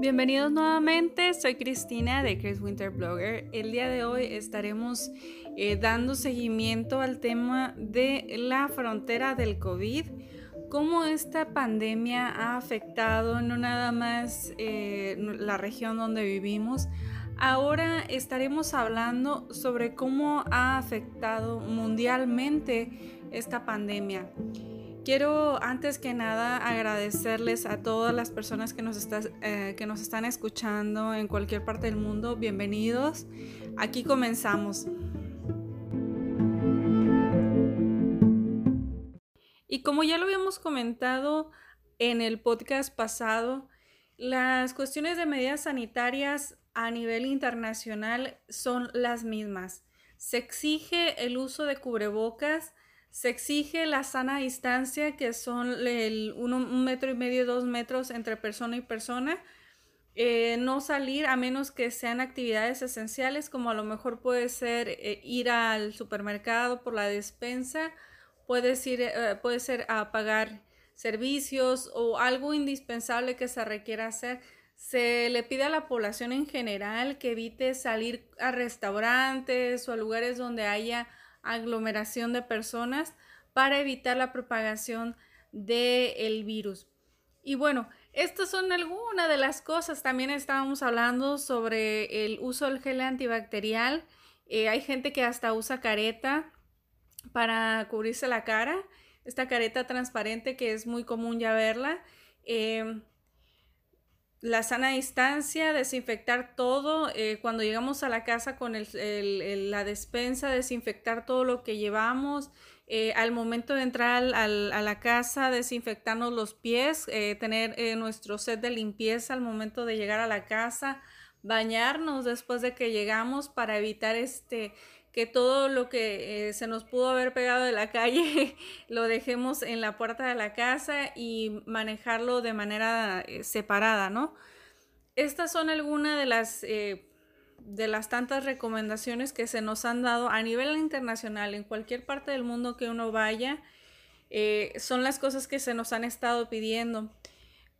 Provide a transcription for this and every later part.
Bienvenidos nuevamente, soy Cristina de Chris Winter Blogger. El día de hoy estaremos eh, dando seguimiento al tema de la frontera del COVID, cómo esta pandemia ha afectado no nada más eh, la región donde vivimos, ahora estaremos hablando sobre cómo ha afectado mundialmente esta pandemia. Quiero antes que nada agradecerles a todas las personas que nos, eh, que nos están escuchando en cualquier parte del mundo. Bienvenidos. Aquí comenzamos. Y como ya lo habíamos comentado en el podcast pasado, las cuestiones de medidas sanitarias a nivel internacional son las mismas. Se exige el uso de cubrebocas, se exige la sana distancia, que son el un metro y medio, dos metros entre persona y persona. Eh, no salir a menos que sean actividades esenciales, como a lo mejor puede ser eh, ir al supermercado por la despensa, eh, puede ser a pagar servicios o algo indispensable que se requiera hacer. Se le pide a la población en general que evite salir a restaurantes o a lugares donde haya aglomeración de personas para evitar la propagación del virus. Y bueno, estas son algunas de las cosas. También estábamos hablando sobre el uso del gel antibacterial. Eh, hay gente que hasta usa careta para cubrirse la cara. Esta careta transparente que es muy común ya verla. Eh, la sana distancia, desinfectar todo. Eh, cuando llegamos a la casa con la despensa, desinfectar todo lo que llevamos. Eh, al momento de entrar a la casa, desinfectarnos los pies, eh, tener nuestro set de limpieza al momento de llegar a la casa, bañarnos después de que llegamos para evitar este que todo lo que eh, se nos pudo haber pegado de la calle lo dejemos en la puerta de la casa y manejarlo de manera eh, separada, ¿no? Estas son algunas de las, eh, de las tantas recomendaciones que se nos han dado a nivel internacional, en cualquier parte del mundo que uno vaya, son las cosas que se nos han estado pidiendo.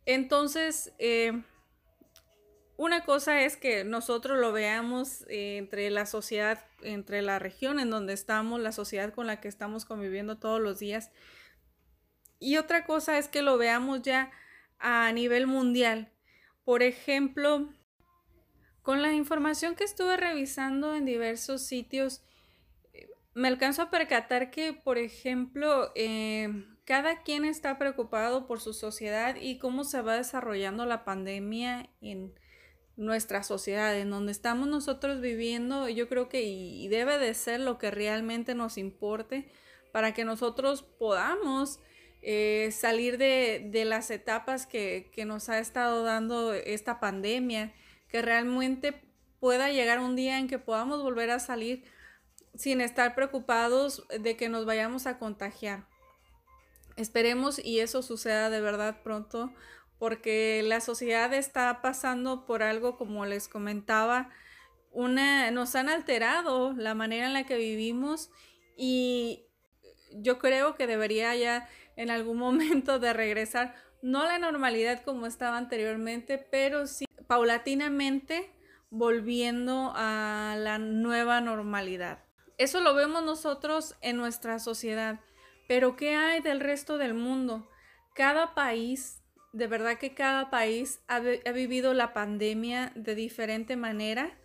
Entonces, una cosa es que nosotros lo veamos eh, entre la sociedad, entre la región en donde estamos, la sociedad con la que estamos conviviendo todos los días. Y otra cosa es que lo veamos ya a nivel mundial. Por ejemplo, con la información que estuve revisando en diversos sitios, me alcanzo a percatar que, por ejemplo, eh, cada quien está preocupado por su sociedad y cómo se va desarrollando la pandemia en nuestra sociedad, en donde estamos nosotros viviendo, yo creo que y, debe de ser lo que realmente nos importe para que nosotros podamos eh, salir de, de, las etapas que, que nos ha estado dando esta pandemia, que realmente pueda llegar un día en que podamos volver a salir sin estar preocupados de que nos vayamos a contagiar. Esperemos y eso suceda de verdad pronto porque la sociedad está pasando por algo, como les comentaba, una, nos han alterado la manera en la que vivimos y yo creo que debería ya en algún momento de regresar, no la normalidad como estaba anteriormente, pero sí paulatinamente volviendo a la nueva normalidad. Eso lo vemos nosotros en nuestra sociedad, pero ¿qué hay del resto del mundo? Cada país de verdad que cada país ha, vivido la pandemia de diferente manera.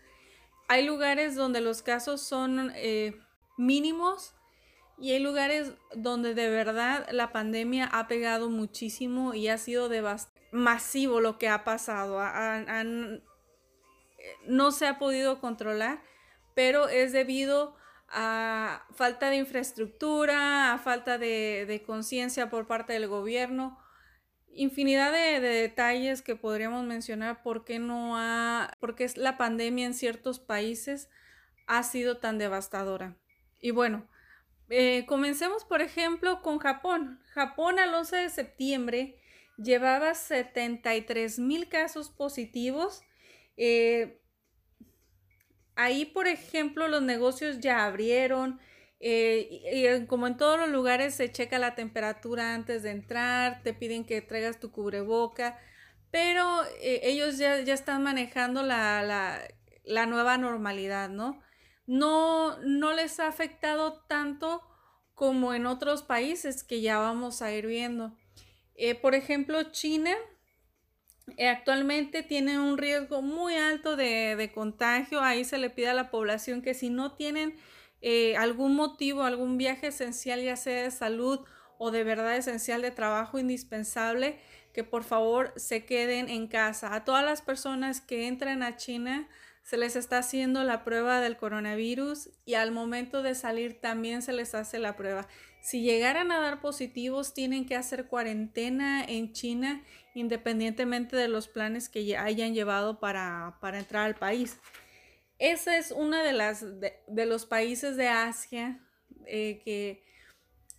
Hay lugares donde los casos son eh, mínimos y hay lugares donde de verdad la pandemia ha pegado muchísimo y ha sido masivo lo que ha pasado. no se ha podido controlar, pero es debido a falta de infraestructura, a falta de conciencia por parte del gobierno infinidad de, detalles que podríamos mencionar por qué no ha, porque la pandemia en ciertos países ha sido tan devastadora. Y bueno, eh, comencemos por ejemplo con Japón. Japón al 11 de septiembre llevaba 73 mil casos positivos. Eh, ahí, por ejemplo, los negocios ya abrieron, eh, y, como en todos los lugares se checa la temperatura antes de entrar, te piden que traigas tu cubreboca, pero eh, ellos ya, están manejando la, nueva normalidad, ¿no? ¿no? No les ha afectado tanto como en otros países que ya vamos a ir viendo. Eh, por ejemplo, China actualmente tiene un riesgo muy alto de, contagio. Ahí se le pide a la población que si no tienen algún motivo, algún viaje esencial, ya sea de salud o de verdad esencial de trabajo indispensable, que por favor se queden en casa. A todas las personas que entran a China se les está haciendo la prueba del coronavirus y al momento de salir también se les hace la prueba. Si llegaran a dar positivos, tienen que hacer cuarentena en China independientemente de los planes que hayan llevado para, entrar al país. Ese es uno de, las, de, los países de Asia eh, que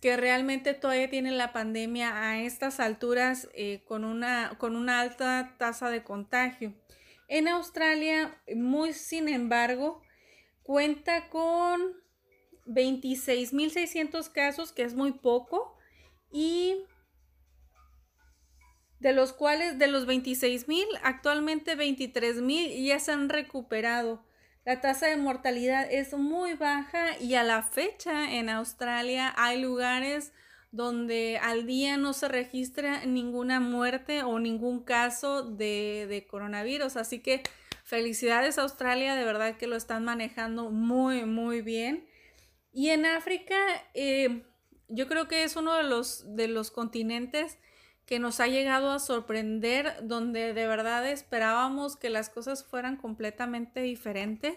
que realmente todavía tienen la pandemia a estas alturas eh, con, una, con una alta tasa de contagio. En Australia, muy sin embargo, cuenta con 26.600 casos, que es muy poco, y de los cuales de los 26.000, actualmente 23.000 ya se han recuperado. La tasa de mortalidad es muy baja y a la fecha en Australia hay lugares donde al día no se registra ninguna muerte o ningún caso de, coronavirus. Así que felicidades Australia, de verdad que lo están manejando muy, muy bien. Y en África, eh, yo creo que es uno de los, de los continentes que nos ha llegado a sorprender, donde de verdad esperábamos que las cosas fueran completamente diferentes,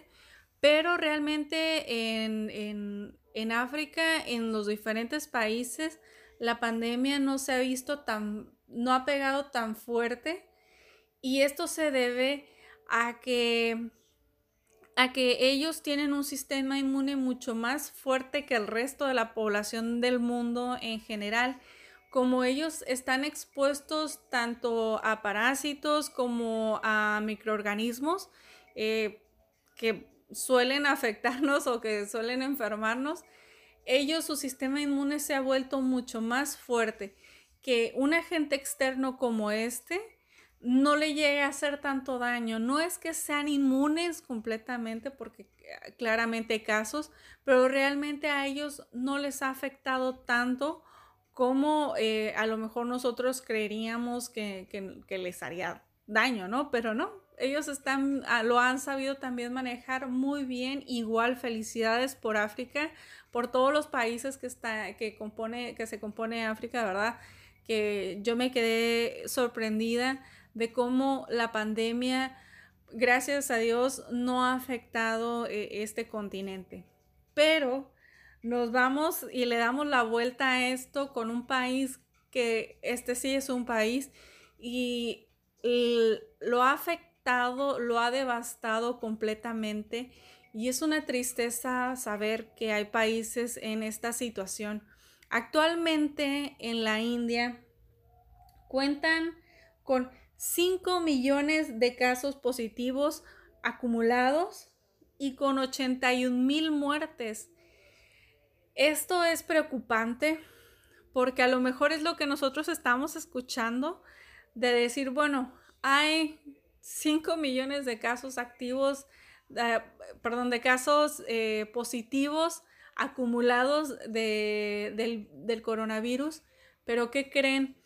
pero realmente en, en, África, en los diferentes países, la pandemia no se ha visto tan, no ha pegado tan fuerte y esto se debe a que a que ellos tienen un sistema inmune mucho más fuerte que el resto de la población del mundo en general como ellos están expuestos tanto a parásitos como a microorganismos eh, que suelen afectarnos o que suelen enfermarnos, ellos, su sistema inmune se ha vuelto mucho más fuerte que un agente externo como este no le llegue a hacer tanto daño. No es que sean inmunes completamente, porque eh, claramente hay casos, pero realmente a ellos no les ha afectado tanto cómo eh, a lo mejor nosotros creeríamos que, les haría daño, ¿no? Pero no, ellos están, ah, lo han sabido también manejar muy bien. Igual felicidades por África, por todos los países que, está, que, compone, que se compone África, ¿verdad? Que yo me quedé sorprendida de cómo la pandemia, gracias a Dios, no ha afectado eh, este continente. Pero nos vamos y le damos la vuelta a esto con un país que este sí es un país y lo ha afectado, lo ha devastado completamente y es una tristeza saber que hay países en esta situación. Actualmente en la India cuentan con 5 millones de casos positivos acumulados y con 81 mil muertes. Esto es preocupante porque a lo mejor es lo que nosotros estamos escuchando de decir, bueno, hay 5 millones de casos activos, eh, perdón, de casos eh, positivos acumulados del, del coronavirus, pero ¿qué creen?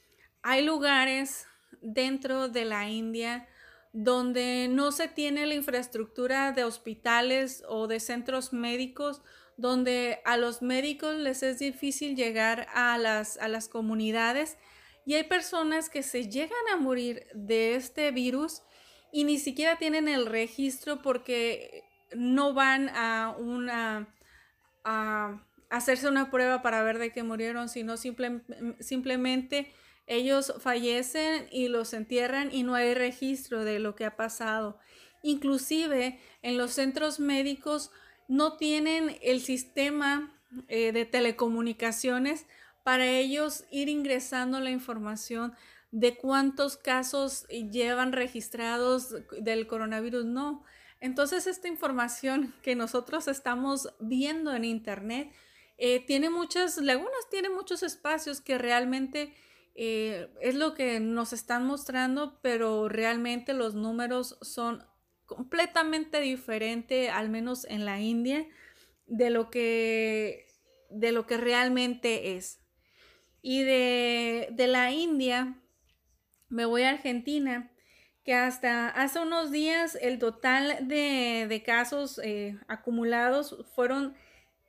Hay lugares dentro de la India donde no se tiene la infraestructura de hospitales o de centros médicos donde a los médicos les es difícil llegar a las, a las comunidades y hay personas que se llegan a morir de este virus y ni siquiera tienen el registro porque no van a una a hacerse una prueba para ver de qué murieron, sino simplemente ellos fallecen y los entierran y no hay registro de lo que ha pasado. Inclusive en los centros médicos no tienen el sistema eh, de telecomunicaciones para ellos ir ingresando la información de cuántos casos llevan registrados del coronavirus. No. Entonces esta información que nosotros estamos viendo en Internet eh, tiene muchas lagunas, tiene muchos espacios que realmente Eh, es lo que nos están mostrando, pero realmente los números son completamente diferentes, al menos en la India, de lo que, de lo que realmente es. Y de, la India, me voy a Argentina, que hasta hace unos días el total de, casos eh, acumulados fueron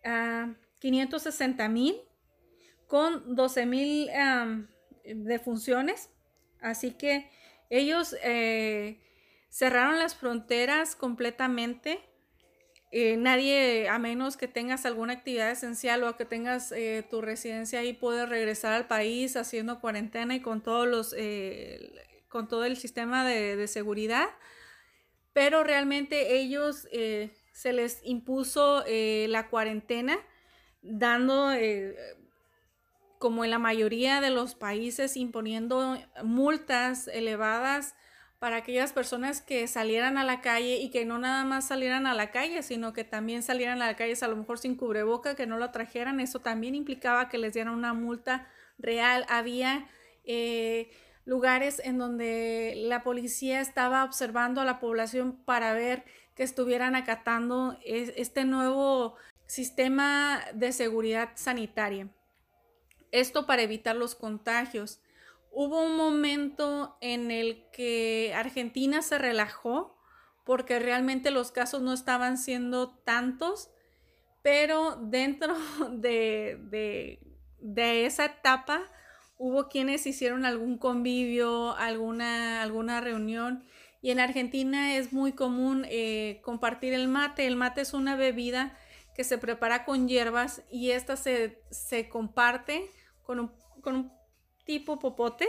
a 560 mil con 12 mil defunciones. Así que ellos eh, cerraron las fronteras completamente eh, nadie, a menos que tengas alguna actividad esencial o que tengas eh, tu residencia ahí, puede regresar al país haciendo cuarentena y con todos los, eh, con todo el sistema de, de seguridad. Pero realmente ellos se les impuso la cuarentena, dando, como en la mayoría de los países, imponiendo multas elevadas para aquellas personas que salieran a la calle y que no nada más salieran a la calle, sino que también salieran a la calle a lo mejor sin cubreboca, que no lo trajeran. Eso también implicaba que les dieran una multa real. Había eh, lugares en donde la policía estaba observando a la población para ver que estuvieran acatando este nuevo sistema de seguridad sanitaria. Esto para evitar los contagios hubo un momento en el que Argentina se relajó porque realmente los casos no estaban siendo tantos, pero dentro de, esa etapa hubo quienes hicieron algún convivio, alguna, alguna reunión. Y en Argentina es muy común eh, compartir el mate. El mate es una bebida que se prepara con hierbas y esta se, comparte con con un tipo popote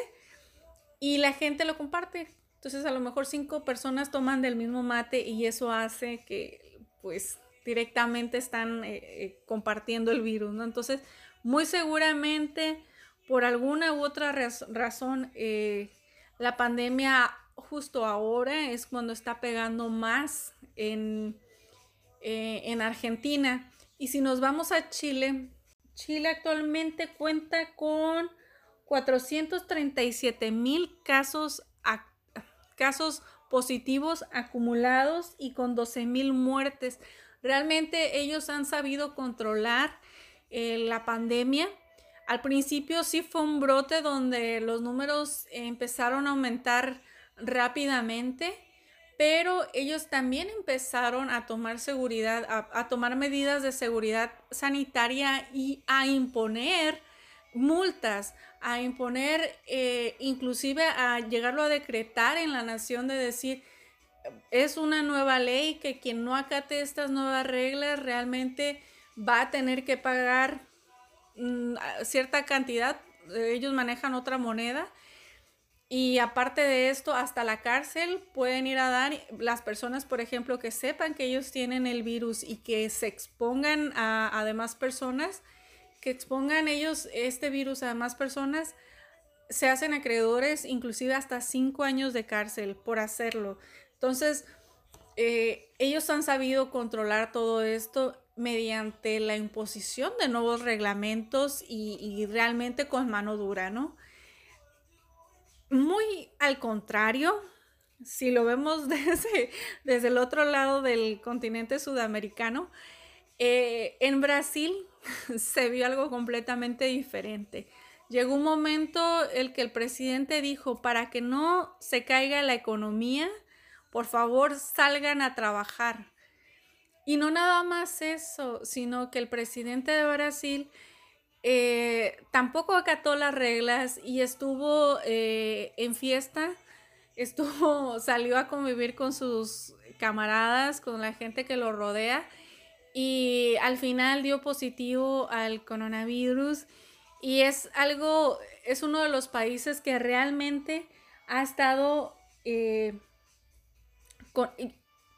y la gente lo comparte. Entonces a lo mejor cinco personas toman del mismo mate y eso hace que pues directamente están eh, eh, compartiendo el virus, ¿no? Entonces muy seguramente por alguna u otra razón eh, la pandemia justo ahora es cuando está pegando más en, en Argentina. Y si nos vamos a Chile, Chile actualmente cuenta con 437 mil casos, casos positivos acumulados y con 12 mil muertes. Realmente ellos han sabido controlar eh, la pandemia. Al principio sí fue un brote donde los números empezaron a aumentar rápidamente, pero ellos también empezaron a tomar seguridad, a tomar medidas de seguridad sanitaria y a imponer multas, a imponer, eh, inclusive a llegarlo a decretar en la nación de decir, es una nueva ley que quien no acate estas nuevas reglas realmente va a tener que pagar mm, cierta cantidad, ellos manejan otra moneda. Y aparte de esto, hasta la cárcel pueden ir a dar las personas, por ejemplo, que sepan que ellos tienen el virus y que se expongan a, a demás personas que expongan ellos este virus a más personas, se hacen acreedores inclusive hasta cinco años de cárcel por hacerlo. Entonces, eh, ellos han sabido controlar todo esto mediante la imposición de nuevos reglamentos y, realmente con mano dura, ¿no? Muy al contrario, si lo vemos desde, desde el otro lado del continente sudamericano, eh, en Brasil se vio algo completamente diferente. Llegó un momento el que el presidente dijo, para que no se caiga la economía, por favor salgan a trabajar. Y no nada más eso, sino que el presidente de Brasil eh, tampoco acató las reglas y estuvo eh, en fiesta, estuvo, salió a convivir con sus camaradas, con la gente que lo rodea y al final dio positivo al coronavirus y es algo, es uno de los países que realmente ha estado eh, con,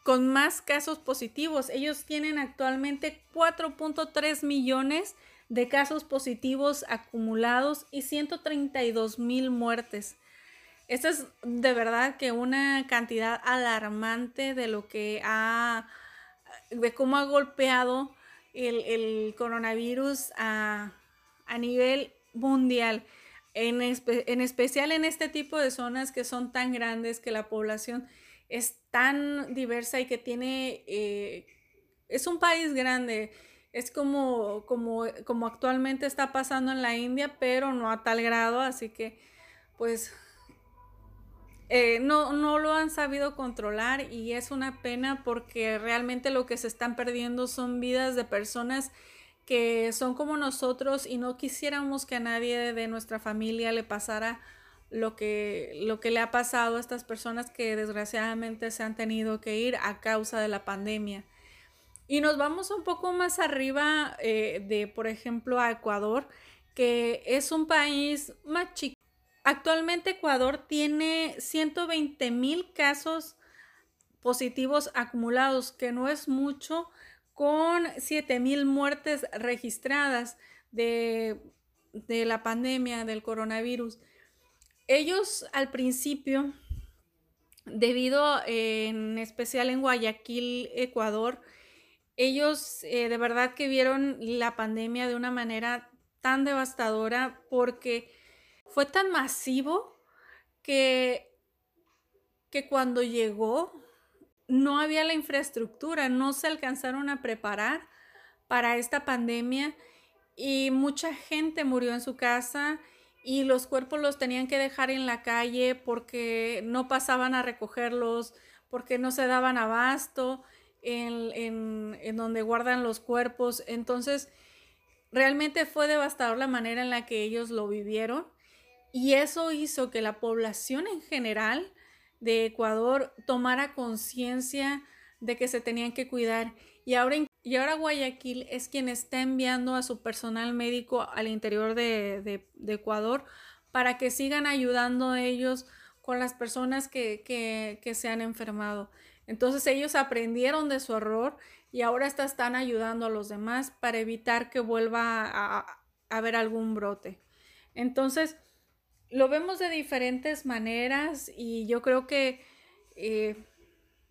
con, más casos positivos. Ellos tienen actualmente 4.3 millones de casos positivos acumulados y 132 mil muertes. Esta es de verdad que una cantidad alarmante de lo que ha de cómo ha golpeado el, coronavirus a, nivel mundial. en, en, especial en este tipo de zonas que son tan grandes, que la población es tan diversa y que tiene, eh, es un país grande, es como, como, como actualmente está pasando en la India, pero no a tal grado, así que pues eh, no, no lo han sabido controlar y es una pena porque realmente lo que se están perdiendo son vidas de personas que son como nosotros y no quisiéramos que a nadie de nuestra familia le pasara lo que, lo que le ha pasado a estas personas que desgraciadamente se han tenido que ir a causa de la pandemia. Y nos vamos un poco más arriba eh, de, por ejemplo, a Ecuador, que es un país más chico. Actualmente Ecuador tiene 120 mil casos positivos acumulados, que no es mucho, con 7 mil muertes registradas de, de la pandemia del coronavirus. Ellos al principio, debido en especial en Guayaquil, Ecuador, ellos eh, de verdad que vieron la pandemia de una manera tan devastadora porque fue tan masivo que, que cuando llegó no había la infraestructura, no se alcanzaron a preparar para esta pandemia y mucha gente murió en su casa y los cuerpos los tenían que dejar en la calle porque no pasaban a recogerlos, porque no se daban abasto en, donde guardan los cuerpos. Entonces, realmente fue devastador la manera en la que ellos lo vivieron y eso hizo que la población en general de Ecuador tomara conciencia de que se tenían que cuidar. Y ahora, y ahora Guayaquil es quien está enviando a su personal médico al interior de, Ecuador para que sigan ayudando a ellos con las personas que, que se han enfermado. Entonces ellos aprendieron de su error y ahora están ayudando a los demás para evitar que vuelva a, haber algún brote. Entonces, lo vemos de diferentes maneras y yo creo que eh,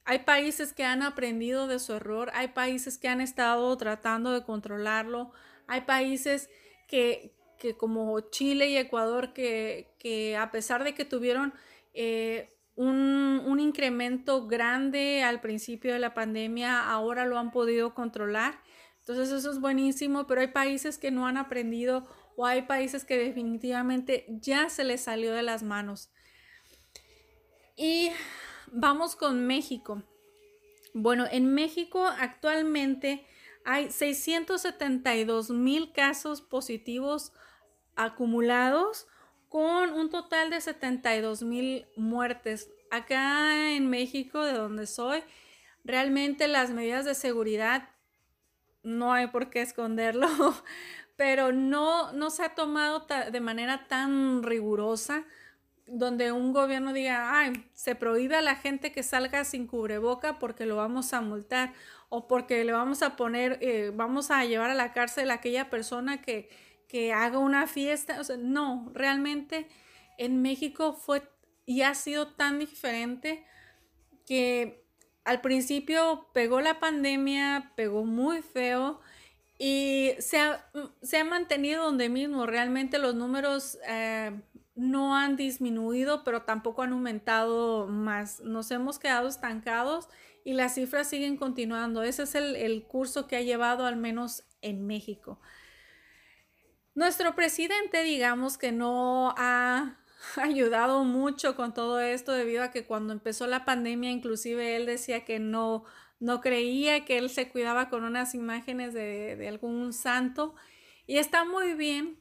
hay países que han aprendido de su error, hay países que han estado tratando de controlarlo, hay países que, como Chile y Ecuador que, que, a pesar de que tuvieron eh, un, incremento grande al principio de la pandemia, ahora lo han podido controlar. Entonces eso es buenísimo, pero hay países que no han aprendido o hay países que definitivamente ya se les salió de las manos. Y vamos con México. Bueno, en México actualmente hay 672 mil casos positivos acumulados con un total de 72 mil muertes. Acá en México, de donde soy, realmente las medidas de seguridad no hay por qué esconderlo, pero no, no se ha tomado de manera tan rigurosa donde un gobierno diga, ay, se prohíbe a la gente que salga sin cubreboca porque lo vamos a multar o porque le vamos a poner, eh, vamos a llevar a la cárcel a aquella persona que, que haga una fiesta. O sea, no, realmente en México fue y ha sido tan diferente que al principio pegó la pandemia, pegó muy feo y se ha, se ha mantenido donde mismo. Realmente los números eh, no han disminuido, pero tampoco han aumentado más. Nos hemos quedado estancados y las cifras siguen continuando. Ese es el, el curso que ha llevado al menos en México. Nuestro presidente, digamos que no ha ayudado mucho con todo esto debido a que cuando empezó la pandemia, inclusive él decía que no, no creía que él se cuidaba con unas imágenes de, algún santo y está muy bien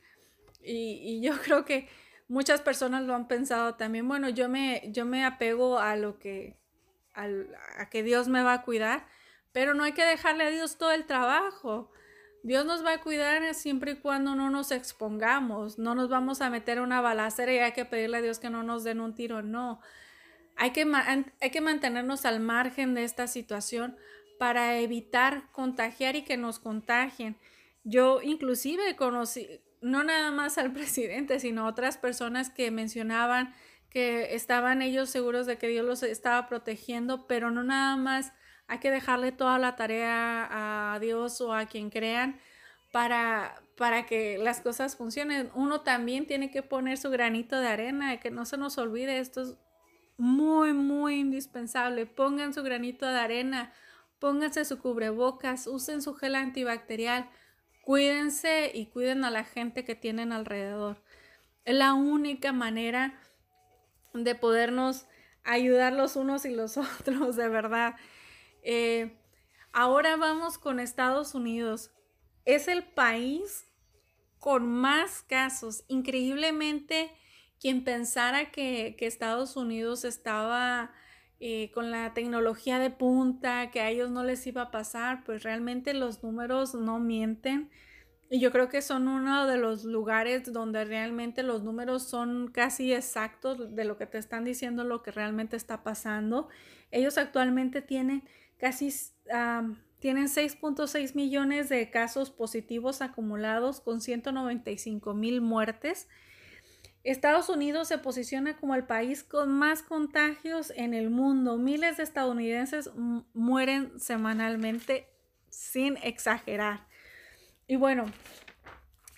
y, yo creo que muchas personas lo han pensado también, bueno, yo me, yo me apego a lo que, a que Dios me va a cuidar, pero no hay que dejarle a Dios todo el trabajo. Dios nos va a cuidar siempre y cuando no nos expongamos, no nos vamos a meter una balacera y hay que pedirle a Dios que no nos den un tiro, no. Hay que, hay que mantenernos al margen de esta situación para evitar contagiar y que nos contagien. Yo inclusive conocí, no nada más al presidente, sino otras personas que mencionaban que estaban ellos seguros de que Dios los estaba protegiendo, pero no nada más hay que dejarle toda la tarea a Dios o a quien crean para, para que las cosas funcionen. Uno también tiene que poner su granito de arena, que no se nos olvide, esto es muy, muy indispensable. Pongan su granito de arena, pónganse su cubrebocas, usen su gel antibacterial, cuídense y cuiden a la gente que tienen alrededor. Es la única manera de podernos ayudar los unos y los otros, de verdad. Eh, ahora vamos con Estados Unidos. Es el país con más casos. Increíblemente, quien pensara que, Estados Unidos estaba eh, con la tecnología de punta, que a ellos no les iba a pasar, pues realmente los números no mienten. Y yo creo que son uno de los lugares donde realmente los números son casi exactos de lo que te están diciendo, lo que realmente está pasando. Ellos actualmente tienen casi tienen 6.6 millones de casos positivos acumulados con 195 mil muertes. Estados Unidos se posiciona como el país con más contagios en el mundo. Miles de estadounidenses mueren semanalmente sin exagerar. Y bueno,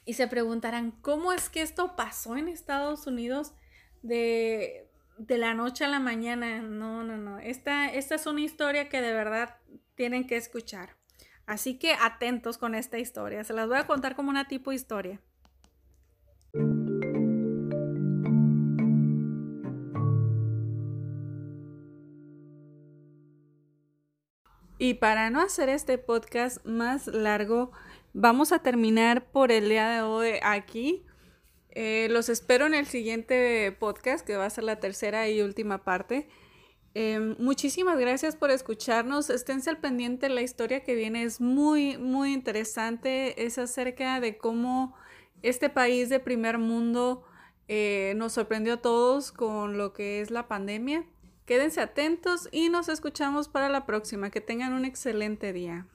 y se preguntarán, ¿cómo es que esto pasó en Estados Unidos de, la noche a la mañana? No, no, no. Esta, esta es una historia que de verdad tienen que escuchar. Así que atentos con esta historia. Se las voy a contar como una tipo historia. Y para no hacer este podcast más largo, vamos a terminar por el día de hoy aquí. Eh, los espero en el siguiente podcast, que va a ser la tercera y última parte. Em, muchísimas gracias por escucharnos. Esténse al pendiente, la historia que viene es muy, muy interesante. Es acerca de cómo este país de primer mundo eh, nos sorprendió a todos con lo que es la pandemia. Quédense atentos y nos escuchamos para la próxima. Que tengan un excelente día.